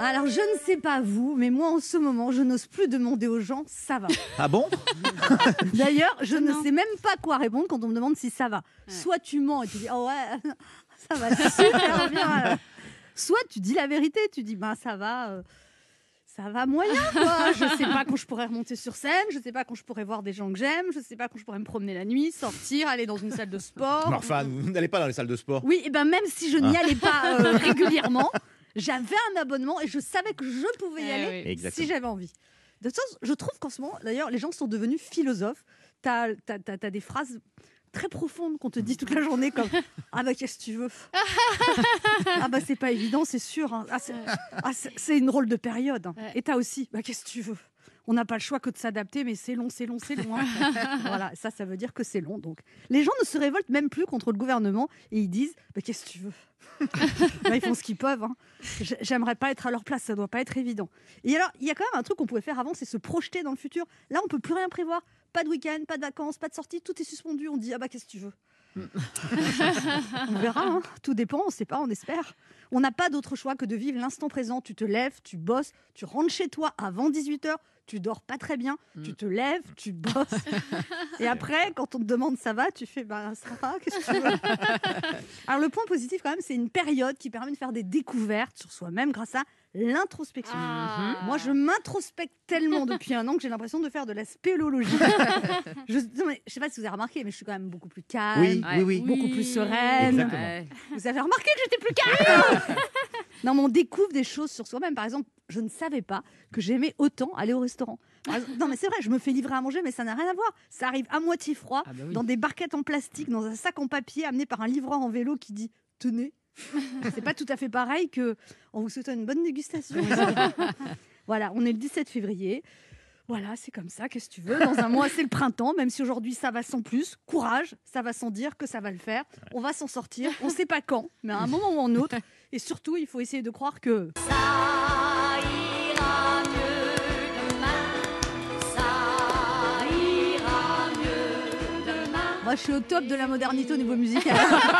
Alors, je ne sais pas vous, mais moi, en ce moment, je n'ose plus demander aux gens ça va. Ah bon? D'ailleurs, je ne sais même pas quoi répondre quand on me demande si ça va. Soit tu mens et tu dis oh ouais, ça va super bien. euh. Soit tu dis la vérité, tu dis ben ça va. euh, ça va moyen, quoi. Je sais pas quand je pourrais remonter sur scène, je sais pas quand je pourrais voir des gens que j'aime, je sais pas quand je pourrais me promener la nuit, sortir, aller dans une salle de sport. Mais Enfin, vous n'allez pas dans les salles de sport. Oui, et ben même si je Ah. n'y allais pas euh, régulièrement, j'avais un abonnement et je savais que je pouvais y Eh aller oui. Exactement. si j'avais envie. De toute façon, je trouve qu'en ce moment, d'ailleurs, les gens sont devenus philosophes. Tu as, des phrases très profondes qu'on te dit toute la journée comme Ah bah qu'est-ce que tu veux? Ah bah c'est pas évident, c'est sûr. hein. Ah, c'est ah, c'est- c'est une drôle de période. hein. Ouais. Et t'as aussi Bah qu'est-ce que tu veux? On n'a pas le choix que de s'adapter, mais c'est long, c'est long, c'est long. hein. voilà, ça, ça veut dire que c'est long. Donc, les gens ne se révoltent même plus contre le gouvernement et ils disent bah, Qu'est-ce que tu veux? Bah, Ils font ce qu'ils peuvent. hein. J'aimerais pas être à leur place, ça doit pas être évident. Et alors, il y a quand même un truc qu'on pouvait faire avant, c'est se projeter dans le futur. Là, on peut plus rien prévoir. Pas de week-end, pas de vacances, pas de sortie, tout est suspendu. On dit ah bah qu'est-ce que tu veux? On verra, hein. tout dépend, on sait pas, on espère. On n'a pas d'autre choix que de vivre l'instant présent. Tu te lèves, tu bosses, tu rentres chez toi avant 18h, tu dors pas très bien, tu te lèves, tu bosses. Et après, quand on te demande ça va, tu fais bah ça va, qu'est-ce que tu veux? Alors le point positif quand même, c'est une période qui permet de faire des découvertes sur soi-même grâce à l'introspection. Ah. Moi, je m'introspecte tellement depuis un an que j'ai l'impression de faire de la spéléologie. je, je sais pas si vous avez remarqué, mais je suis quand même beaucoup plus calme, Oui, oui, oui. beaucoup plus sereine. Ouais. Vous avez remarqué que j'étais plus calme Non, mais on découvre des choses sur soi-même. Par exemple, je ne savais pas que j'aimais autant aller au restaurant. Exemple- Non, mais c'est vrai, je me fais livrer à manger, mais ça n'a rien à voir. Ça arrive à moitié froid, Ah bah oui. dans des barquettes en plastique, dans un sac en papier, amené par un livreur en vélo qui dit Tenez. c'est pas tout à fait pareil que en vous souhaitant une bonne dégustation. voilà, on est le 17 février. Voilà, c'est comme ça, qu'est-ce que tu veux Dans un mois, c'est le printemps, même si aujourd'hui ça va sans plus. Courage, ça va sans dire que ça va le faire. On va s'en sortir. On ne sait pas quand, mais à un moment ou un autre. Et surtout, il faut essayer de croire que moi je suis au top de la modernité au niveau musical.